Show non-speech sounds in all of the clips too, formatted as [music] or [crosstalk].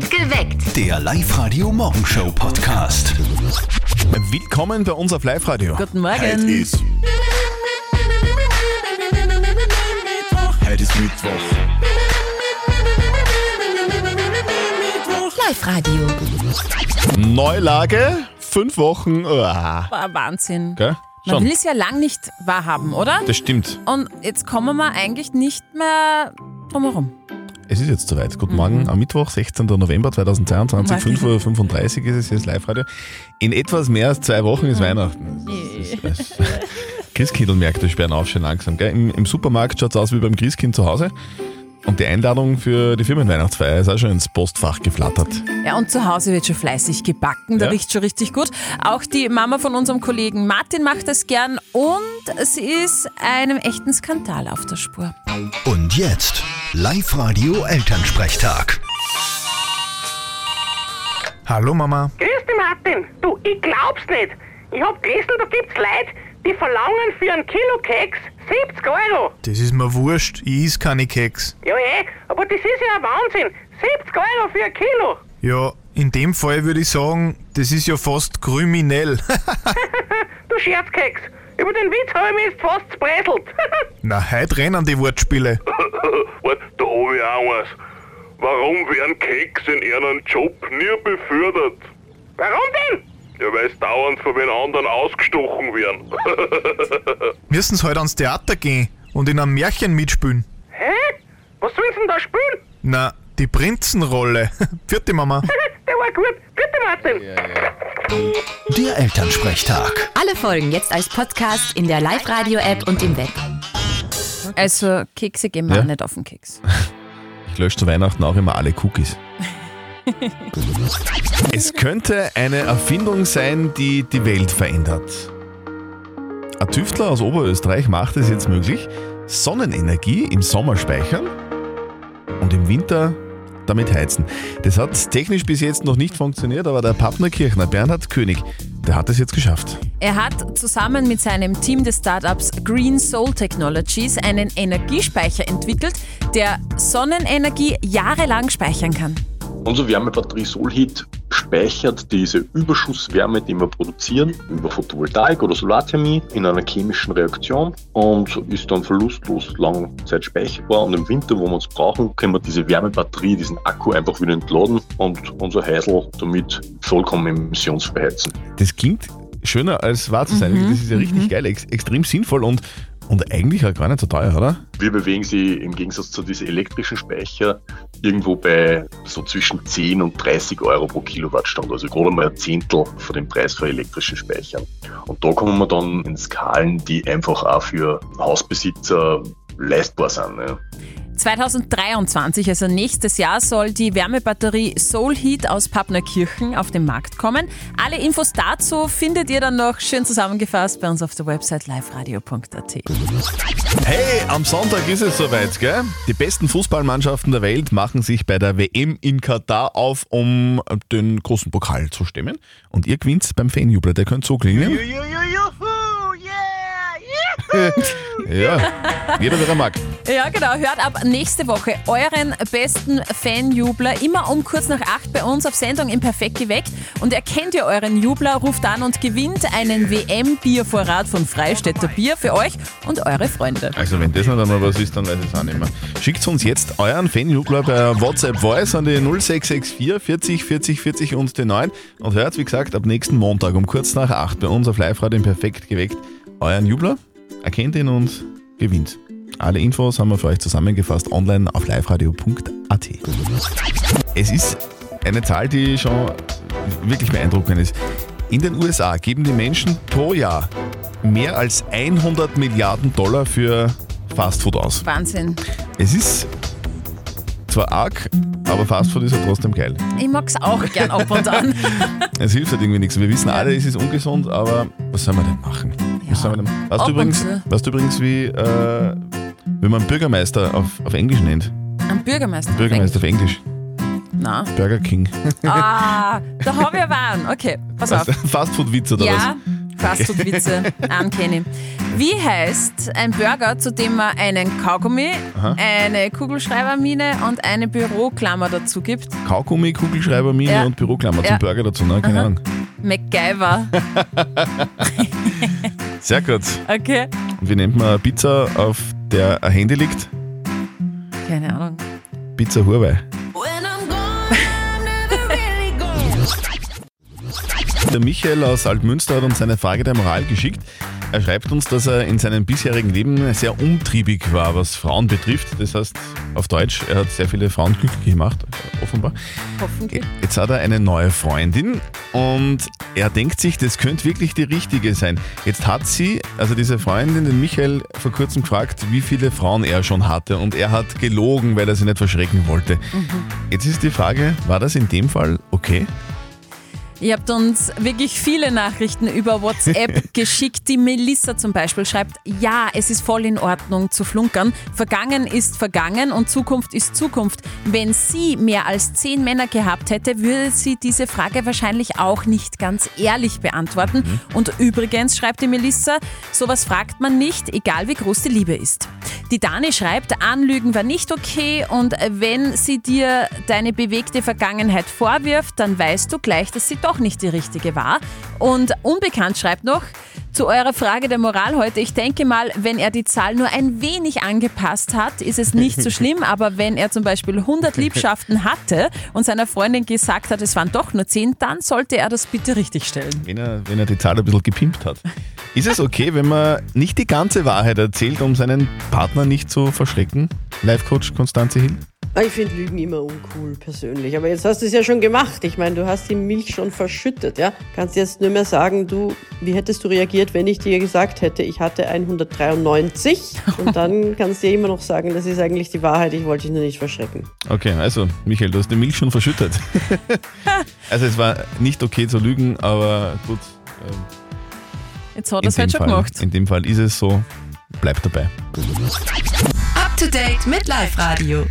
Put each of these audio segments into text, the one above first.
Geweckt. Der Live-Radio-Morgenshow-Podcast. Willkommen bei uns auf Live-Radio. Guten Heute Morgen. ist. Heute ist Mittwoch. Live-Radio. Neulage, fünf Wochen. Uah. War Wahnsinn. Gell? Man Schon. will es ja lang nicht wahrhaben, oder? Das stimmt. Und jetzt kommen wir eigentlich nicht mehr drumherum. Es ist jetzt soweit. Guten Morgen am Mittwoch, 16. November 2022, Warte. 5.35 Uhr ist es jetzt Live-Radio. In etwas mehr als zwei Wochen ist Weihnachten. Das ist, das Christkindlmärkte sperren auf schon langsam. Gell? Im, Im Supermarkt schaut es aus wie beim Christkind zu Hause. Und die Einladung für die Firmenweihnachtsfeier ist auch schon ins Postfach geflattert. Ja, und zu Hause wird schon fleißig gebacken, da Ja. riecht schon richtig gut. Auch die Mama von unserem Kollegen Martin macht das gern und sie ist einem echten Skandal auf der Spur. Und jetzt Live-Radio Elternsprechtag. Hallo Mama. Grüß dich, Martin. Du, ich glaub's nicht. Ich hab gelesen, da gibt's Leute, die verlangen für einen Kilo Keks 70 Euro. Das ist mir wurscht, ich is keine Keks. Ja, eh, aber das ist ja ein Wahnsinn. 70 Euro für ein Kilo. Ja, in dem Fall würde ich sagen, das ist ja fast kriminell. [laughs] [laughs] Du Scherzkeks. Über den Witz habe ich mich jetzt fast zbreselt. [laughs] Na, heute rennen die Wortspiele. [laughs] Wart, da hab ich auch eins. Warum werden Keks in ihren Job nie befördert? Warum denn? Ja, weil sie dauernd von den anderen ausgestochen werden. [laughs] Müssen sie heute ans Theater gehen und in einem Märchen mitspielen. Hä? Was sollen sie denn da spielen? Na, die Prinzenrolle. Vierte Mama. Der war gut. Bitte, Martin. Der Elternsprechtag. Alle Folgen jetzt als Podcast in der Live-Radio-App und im Web. Also Kekse gehen mir Ja. auch nicht auf den Keks. [laughs] Ich lösche zu Weihnachten auch immer alle Cookies. [laughs] es könnte eine Erfindung sein, die die Welt verändert. Ein Tüftler aus Oberösterreich macht es jetzt möglich, Sonnenenergie im Sommer speichern und im Winter damit heizen. Das hat technisch bis jetzt noch nicht funktioniert, aber der Pappnerkirchner Bernhard König, der hat es jetzt geschafft. Er hat zusammen mit seinem Team des Startups Green Soul Technologies einen Energiespeicher entwickelt, der Sonnenenergie jahrelang speichern kann. Unsere Wärmebatterie Solheat speichert diese Überschusswärme, die wir produzieren, über Photovoltaik oder Solarthermie in einer chemischen Reaktion und ist dann verlustlos lange Zeit speicherbar. Und im Winter, wo wir es brauchen, können wir diese Wärmebatterie, diesen Akku einfach wieder entladen und unser Heisel damit vollkommen emissionsfrei heizen. Das klingt schöner als wahr zu sein. Das ist ja richtig geil, ex extrem sinnvoll und, und eigentlich auch gar nicht so teuer, oder? Wir bewegen sie im Gegensatz zu diesen elektrischen Speicher irgendwo bei so zwischen 10 und 30 Euro pro Kilowattstunde, also gerade mal ein Zehntel von dem Preis für elektrische Speichern. Und da kommen wir dann in Skalen, die einfach auch für Hausbesitzer leistbar sind. Ne? 2023, also nächstes Jahr, soll die Wärmebatterie Soulheat aus Pappnerkirchen auf den Markt kommen. Alle Infos dazu findet ihr dann noch schön zusammengefasst bei uns auf der Website liveradio.at. Hey, am Sonntag ist es soweit, gell? Die besten Fußballmannschaften der Welt machen sich bei der WM in Katar auf, um den großen Pokal zu stemmen. Und ihr gewinnt beim Fanjubel, der könnt so klingen. [laughs] ja, jeder, der er mag. Ja, genau. Hört ab nächste Woche euren besten Fanjubler immer um kurz nach acht bei uns auf Sendung im Perfekt geweckt. Und erkennt ihr euren Jubler, ruft an und gewinnt einen WM-Biervorrat von Freistädter Bier für euch und eure Freunde. Also wenn das nicht einmal was ist, dann weiß ich es auch nicht mehr. Schickt uns jetzt euren Fanjubler per WhatsApp Voice an die 0664 40 40 40 und den 9 und hört, wie gesagt, ab nächsten Montag um kurz nach 8 bei uns auf Live-Radio im Perfekt geweckt euren Jubler, erkennt ihn und gewinnt. Alle Infos haben wir für euch zusammengefasst online auf liveradio.at. Es ist eine Zahl, die schon wirklich beeindruckend ist. In den USA geben die Menschen pro Jahr mehr als 100 Milliarden Dollar für Fastfood aus. Wahnsinn. Es ist zwar arg, aber Fastfood ist ja trotzdem geil. Ich mag's auch gern ab und an. [laughs] Es hilft halt irgendwie nichts. Wir wissen alle, es ist ungesund, aber was soll man denn machen? Was ab du übrigens, weißt du übrigens, wie, äh, wie man Bürgermeister auf, auf Englisch nennt? Am Bürgermeister. Bürgermeister auf Englisch. Na. Burger King. [laughs] Ah, da habe ich aber einen. Okay, pass auf. Fastfood-Witz oder Ja, Fastfood-Witze [laughs] ankennen. Wie heißt ein Burger, zu dem man einen Kaugummi, eine Kugelschreibermine und eine Büroklammer dazu gibt? Kaugummi, Kugelschreibermine Ja. und Büroklammer Ja. zum Burger dazu, ne? Keine Ahnung. MacGyver. [laughs] Sehr gut. Okay. Und wie nennt man eine Pizza, auf der ein Handy liegt? Keine Ahnung. Pizza Huawei. Der Michael aus Altmünster hat uns eine Frage der Moral geschickt. Er schreibt uns, dass er in seinem bisherigen Leben sehr umtriebig war, was Frauen betrifft. Das heißt, auf Deutsch, er hat sehr viele Frauen glücklich gemacht, offenbar. Hoffentlich. Jetzt hat er eine neue Freundin und er denkt sich, das könnte wirklich die richtige sein. Jetzt hat sie, also diese Freundin, den Michael vor kurzem gefragt, wie viele Frauen er schon hatte und er hat gelogen, weil er sie nicht verschrecken wollte. Jetzt ist die Frage, war das in dem Fall okay? Ihr habt uns wirklich viele Nachrichten über WhatsApp [laughs] geschickt. Die Melissa zum Beispiel schreibt, ja, es ist voll in Ordnung zu flunkern. Vergangen ist vergangen und Zukunft ist Zukunft. Wenn sie mehr als zehn Männer gehabt hätte, würde sie diese Frage wahrscheinlich auch nicht ganz ehrlich beantworten. Und übrigens, schreibt die Melissa, sowas fragt man nicht, egal wie groß die Liebe ist. Die Dani schreibt, Anlügen war nicht okay und wenn sie dir deine bewegte Vergangenheit vorwirft, dann weißt du gleich, dass sie doch nicht die richtige war. Und Unbekannt schreibt noch, zu eurer Frage der Moral heute, ich denke mal, wenn er die Zahl nur ein wenig angepasst hat, ist es nicht so [laughs] schlimm, aber wenn er zum Beispiel 100 Liebschaften hatte und seiner Freundin gesagt hat, es waren doch nur 10, dann sollte er das bitte richtig stellen. Wenn er, wenn er die Zahl ein bisschen gepimpt hat. Ist es okay, wenn man nicht die ganze Wahrheit erzählt, um seinen Partner nicht zu verschrecken? Live-Coach Konstanze Hill? Ich finde Lügen immer uncool, persönlich. Aber jetzt hast du es ja schon gemacht. Ich meine, du hast die Milch schon verschüttet, ja? Kannst jetzt nur mehr sagen, du, wie hättest du reagiert, wenn ich dir gesagt hätte, ich hatte 193? Und dann [laughs] kannst du dir immer noch sagen, das ist eigentlich die Wahrheit, ich wollte dich nur nicht verschrecken. Okay, also Michael, du hast die Milch schon verschüttet. [laughs] also es war nicht okay zu lügen, aber gut. ähm, Jetzt hat er in es halt dem schon Fall, gemacht. In dem Fall ist es so, bleib dabei. Up to date mit Live Radio.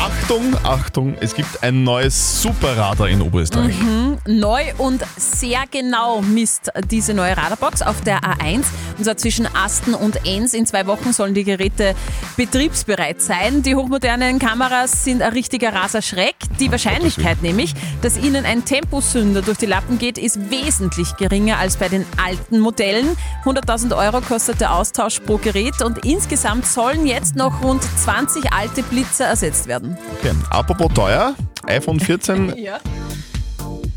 Achtung, Achtung, es gibt ein neues Superradar in Oberösterreich. Neu und sehr genau misst diese neue Radarbox auf der A1. Und zwar zwischen Asten und Enns. In zwei Wochen sollen die Geräte betriebsbereit sein. Die hochmodernen Kameras sind ein richtiger Raserschreck. Die Wahrscheinlichkeit nämlich, dass ihnen ein Temposünder durch die Lappen geht, ist wesentlich geringer als bei den alten Modellen. 100.000 Euro kostet der Austausch pro Gerät und insgesamt sollen jetzt noch rund 20 alte Blitzer ersetzt werden. Okay. Apropos teuer, iPhone 14 [laughs] Ja.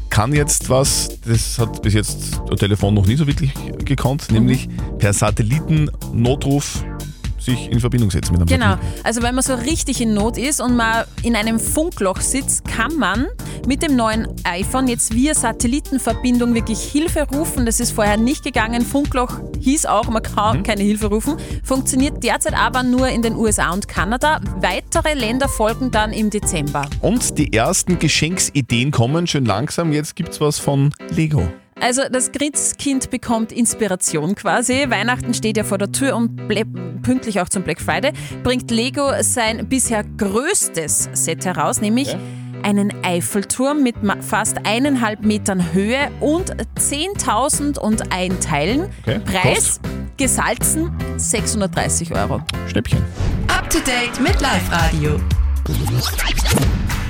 kann jetzt was, das hat bis jetzt das Telefon noch nie so wirklich gekonnt, nämlich per Satellitennotruf sich in Verbindung setzen mit einem Genau, Satelliten. also wenn man so richtig in Not ist und man in einem Funkloch sitzt, kann man mit dem neuen iPhone jetzt via Satellitenverbindung wirklich Hilfe rufen. Das ist vorher nicht gegangen. Funkloch hieß auch, man kann keine Hilfe rufen. Funktioniert derzeit aber nur in den USA und Kanada. Weitere Länder folgen dann im Dezember. Und die ersten Geschenksideen kommen schön langsam. Jetzt gibt's was von Lego. Also das Christkind bekommt Inspiration quasi. Weihnachten steht ja vor der Tür und pünktlich auch zum Black Friday bringt Lego sein bisher größtes Set heraus, nämlich einen Eiffelturm mit fast eineinhalb Metern Höhe und 10.000 und ein Teilen. Okay, Preis gesalzen 630 Euro. Schnäppchen. Up to date mit Live Radio.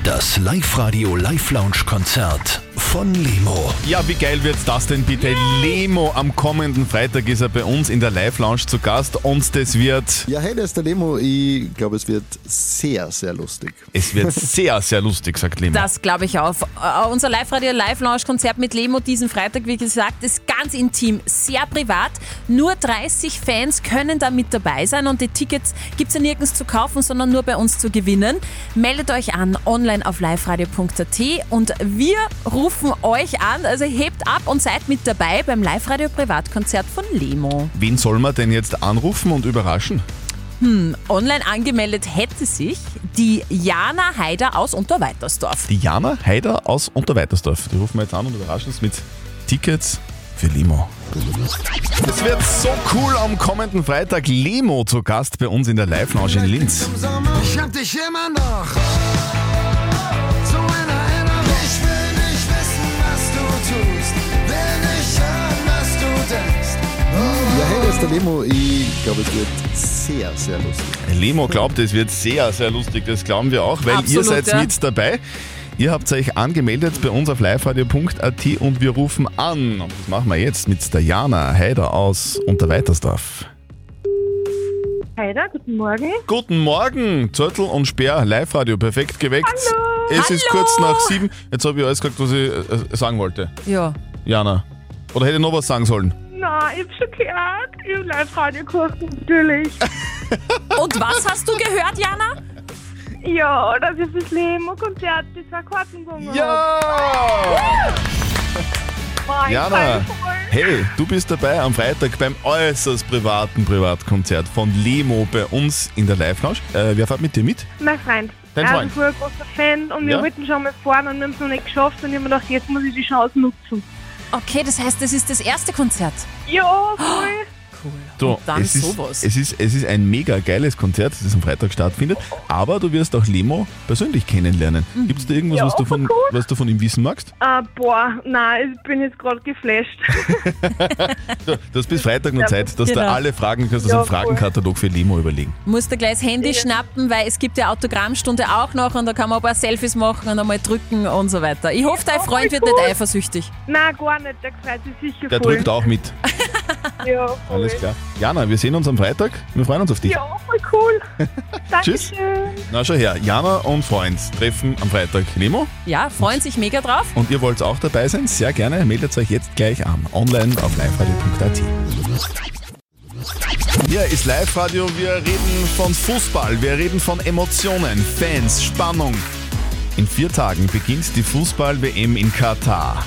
Das Live-Radio Live-Lounge-Konzert von Lemo. Ja, wie geil wird das denn bitte? Lemo am kommenden Freitag ist er bei uns in der Live-Lounge zu Gast und das wird, Ja, hey, das ist der Lemo. Ich glaube, es wird sehr, sehr lustig. es wird [laughs] sehr, sehr lustig, sagt Lemo. Das glaube ich auch. Äh, unser Live-Radio Live-Launch-Konzert mit Lemo diesen Freitag, wie gesagt, ist ganz intim, sehr privat. Nur 30 Fans können da mit dabei sein und die Tickets gibt es ja nirgends zu kaufen, sondern nur bei uns zu gewinnen. Meldet euch an online auf liveradio.at und wir rufen euch an, also hebt ab und seid mit dabei beim Live-Radio Privatkonzert von Lemo. Wen soll man denn jetzt anrufen und überraschen? Online angemeldet hätte sich die Jana Haider aus Unterweitersdorf. Die Jana Haider aus Unterweitersdorf. Die rufen wir jetzt an und überraschen uns mit Tickets für Limo. Es wird so cool am kommenden Freitag Limo zu Gast bei uns in der Live-Lounge in Linz. Ich hab dich immer noch der Lemo, ich glaube, es wird sehr, sehr lustig. Lemo glaubt, es wird sehr, sehr lustig. Das glauben wir auch, weil ihr Absolut, seid ja. mit dabei. Ihr habt euch angemeldet bei uns auf liveradio.at und wir rufen an. Und das machen wir jetzt mit der Jana Heider aus Unterweitersdorf. Heider, guten Morgen. Guten Morgen, Zörtel und Speer, Live-Radio, perfekt geweckt. Hallo. Es ist Hallo. kurz nach sieben. Jetzt habe ich alles gesagt, was ich äh, sagen wollte. Ja. Jana. Oder hätte ich noch was sagen sollen? Na, ich hab's schon gehört. Ich hab Live-Radio gehört, natürlich. Und was hast du gehört, Jana? ja, dass ich fürs Lemo-Konzert die zwei Karten hab. Ja! Boah, ich freu Jana, mich voll. hey, du bist dabei am Freitag beim äußerst privaten Privatkonzert von Lemo bei uns in der Live-Lounge. Äh, wer fährt mit dir mit? Mein Freund. Dein Freund? ist ein voll großer Fan und wir Ja? wollten schon mal fahren und wir haben es noch nicht geschafft und ich hab mir gedacht, jetzt muss ich die Chance nutzen. Okay, das heißt, das ist das erste Konzert. Ja, voll. Du, dann es, ist, sowas. es, ist, es ist ein mega geiles Konzert, das am Freitag stattfindet, aber du wirst auch Lemo persönlich kennenlernen. Mhm. Gibt es da irgendwas, Ja, was, du von, cool. was du von ihm wissen magst? Äh, boah, nein, ich bin jetzt gerade geflasht. [laughs] Du, du hast bis Freitag noch Zeit, dass du Genau. alle Fragen kannst, also Ja, einen Fragenkatalog für Lemo überlegen. Musst du gleich das Handy schnappen, weil es gibt ja Autogrammstunde auch noch und da kann man ein paar Selfies machen und einmal drücken und so weiter. Ich hoffe, dein Ja, Freund voll wird cool. nicht eifersüchtig. nein, gar nicht, der freut sich sicher Der voll. drückt auch mit. [laughs] Ja, voll. Alles klar. Jana, wir sehen uns am Freitag. Wir freuen uns auf dich. Ja, voll cool. [laughs] Tschüss. Dankeschön. Na schau her, Jana und Freund treffen am Freitag Lemo Ja, freuen sich mega drauf. und ihr wollt auch dabei sein? Sehr gerne, meldet euch jetzt gleich an. Online auf liveradio.at. Hier ist Live-Radio, wir reden von Fußball, wir reden von Emotionen, Fans, Spannung. In vier Tagen beginnt die Fußball-WM in Katar.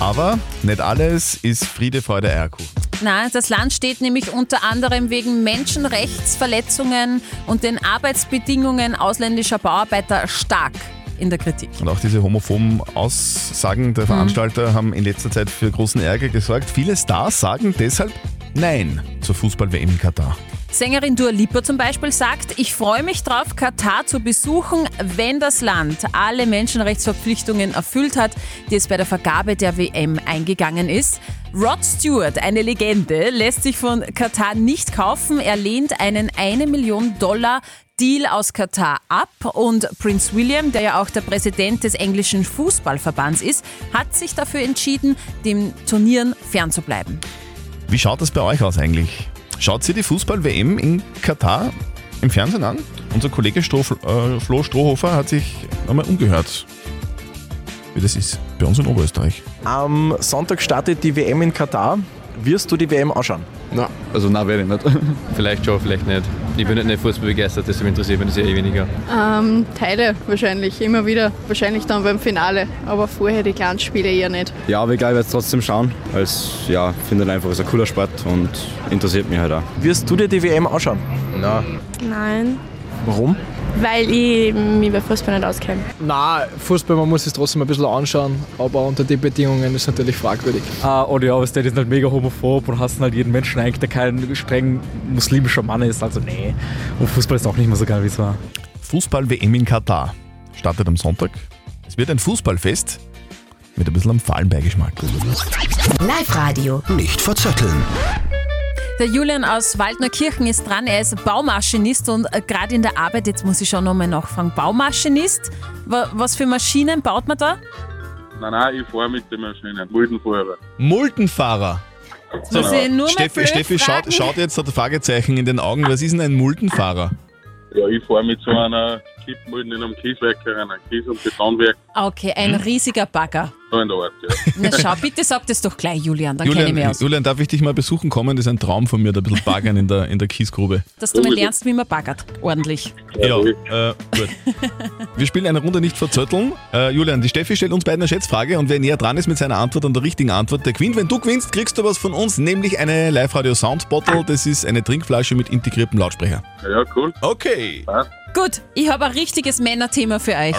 Aber nicht alles ist Friede, Freude, Eierkuchen. Nein, das Land steht nämlich unter anderem wegen Menschenrechtsverletzungen und den Arbeitsbedingungen ausländischer Bauarbeiter stark in der Kritik. Und auch diese homophoben Aussagen der Veranstalter haben in letzter Zeit für großen Ärger gesorgt. Viele Stars sagen deshalb Nein zur Fußball-WM in Katar. Sängerin Dua Lipa zum Beispiel sagt, ich freue mich drauf, Katar zu besuchen, wenn das Land alle Menschenrechtsverpflichtungen erfüllt hat, die es bei der Vergabe der WM eingegangen ist. Rod Stewart, eine Legende, lässt sich von Katar nicht kaufen. Er lehnt einen 1 Million Dollar Deal aus Katar ab und Prince William, der ja auch der Präsident des englischen Fußballverbands ist, hat sich dafür entschieden, dem Turnieren fernzubleiben. Wie schaut das bei euch aus eigentlich? Schaut ihr die Fußball-WM in Katar im Fernsehen an? Unser Kollege Stroh, äh, Flo Strohhofer hat sich einmal umgehört, wie das ist bei uns in Oberösterreich. Am Sonntag startet die WM in Katar. Wirst du die WM anschauen? Na, also nein, werde ich nicht. [laughs] vielleicht schon, vielleicht nicht. Ich bin nicht, nicht Fußball begeistert, deshalb interessiert mich das eh weniger. Ähm, Teile wahrscheinlich, immer wieder. Wahrscheinlich dann beim Finale. Aber vorher die kleinen Spiele eher nicht. Ja, aber egal, ich werde es trotzdem schauen, weil es, ja, finde ich einfach, ist ein cooler Sport und interessiert mich halt auch. Wirst du dir die WM anschauen? Nein. Nein, Warum? Weil ich mich bei Fußball nicht auskenne. Na, Fußball, man muss es trotzdem ein bisschen anschauen, aber unter den Bedingungen ist es natürlich fragwürdig. Ah, und ja, aber der ist halt mega homophob und hassen halt jeden Menschen eigentlich, der kein streng muslimischer Mann ist. Also nee. Und Fußball ist auch nicht mehr so geil, wie es war. Fußball-WM in Katar startet am Sonntag. Es wird ein Fußballfest mit ein bisschen einem fahlen Beigeschmack. Live-Radio. Nicht verzetteln. Der Julian aus Waldnerkirchen ist dran. Er ist Baumaschinist und äh, gerade in der Arbeit, jetzt muss ich schon nochmal nachfragen, Baumaschinist, Wa- was für Maschinen baut man da? Nein, nein, ich fahre mit den Maschinen. Muldenfahrer. Muldenfahrer. Nur mal Steffi, Steffi schaut, schaut jetzt das Fragezeichen in den Augen. Was ist denn ein Muldenfahrer? Ja, ich fahre mit so einer Kippmulden in einem Kieswerk herein, ein Kies- und Betonwerk, Okay, ein Hm? riesiger Bagger. so in der Art, ja. Na schau, bitte sag das doch gleich, Julian, dann kenne ich mich Julian, aus. Julian, darf ich dich mal besuchen kommen? Das ist ein Traum von mir, da ein bisschen baggern in der, in der Kiesgrube. Dass du mal lernst, wie man baggert. Ordentlich. Ja, äh, gut. Wir spielen eine Runde nicht verzötteln. Äh, Julian, die Steffi stellt uns beiden eine Schätzfrage und wer näher dran ist mit seiner Antwort an der richtigen Antwort, der gewinnt. Wenn du gewinnst, kriegst du was von uns, nämlich eine Live-Radio Sound Bottle. Das ist eine Trinkflasche mit integriertem Lautsprecher. Ja, cool. Okay. Gut, ich habe ein richtiges Männerthema für euch.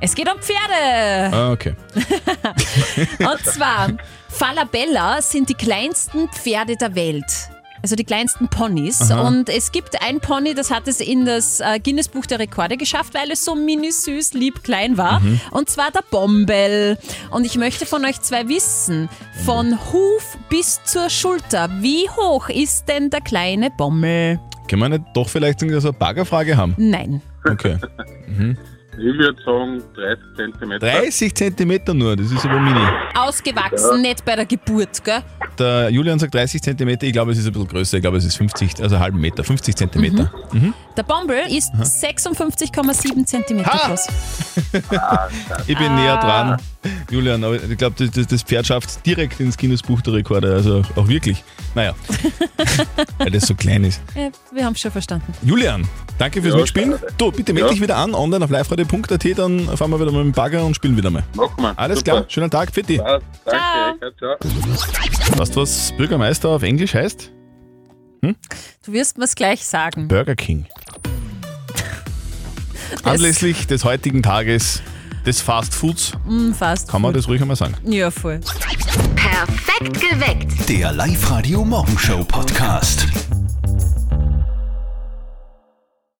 Es geht um Pferde. Ah, okay. [laughs] Und zwar, Falabella sind die kleinsten Pferde der Welt. Also die kleinsten Ponys. Aha. Und es gibt ein Pony, das hat es in das äh, Guinness-Buch der Rekorde geschafft, weil es so mini süß, lieb, klein war. Mhm. Und zwar der Bombel. Und ich möchte von euch zwei wissen, von Huf bis zur Schulter, wie hoch ist denn der kleine Bommel? Können wir nicht doch vielleicht so eine Baggerfrage haben? Nein. Okay. Mhm. Ich würde sagen 30 cm. 30 Zentimeter nur, das ist aber mini. Ausgewachsen, nicht bei der Geburt, gell? Der Julian sagt 30 Zentimeter, ich glaube, es ist ein bisschen größer, ich glaube, es ist 50, also einen halben Meter, 50 Zentimeter. Mhm. Der Bombel ist 56,7 cm groß. [laughs] Ich bin näher dran, Julian, aber ich glaube, das, das, Pferd schafft direkt ins Guinness-Buch der Rekorde, also auch wirklich. Naja, [laughs] weil das so klein ist. Ja, wir haben es schon verstanden. Julian, danke fürs Ja, Mitspielen. Du, bitte melde Ja. dich wieder an, online auf liveradio.at, dann fahren wir wieder mal mit dem Bagger und spielen wieder mal. Machen wir. Alles Super. klar, schönen Tag, Fitti. Ja, danke, ciao. Weißt du, was Bürgermeister auf Englisch heißt? Du wirst mir es gleich sagen. Burger King. [laughs] Anlässlich des heutigen Tages des Fast Foods Mm, fast. kann man das ruhig einmal sagen. Ja, voll. Perfekt geweckt. Der Live-Radio Morgenshow Podcast.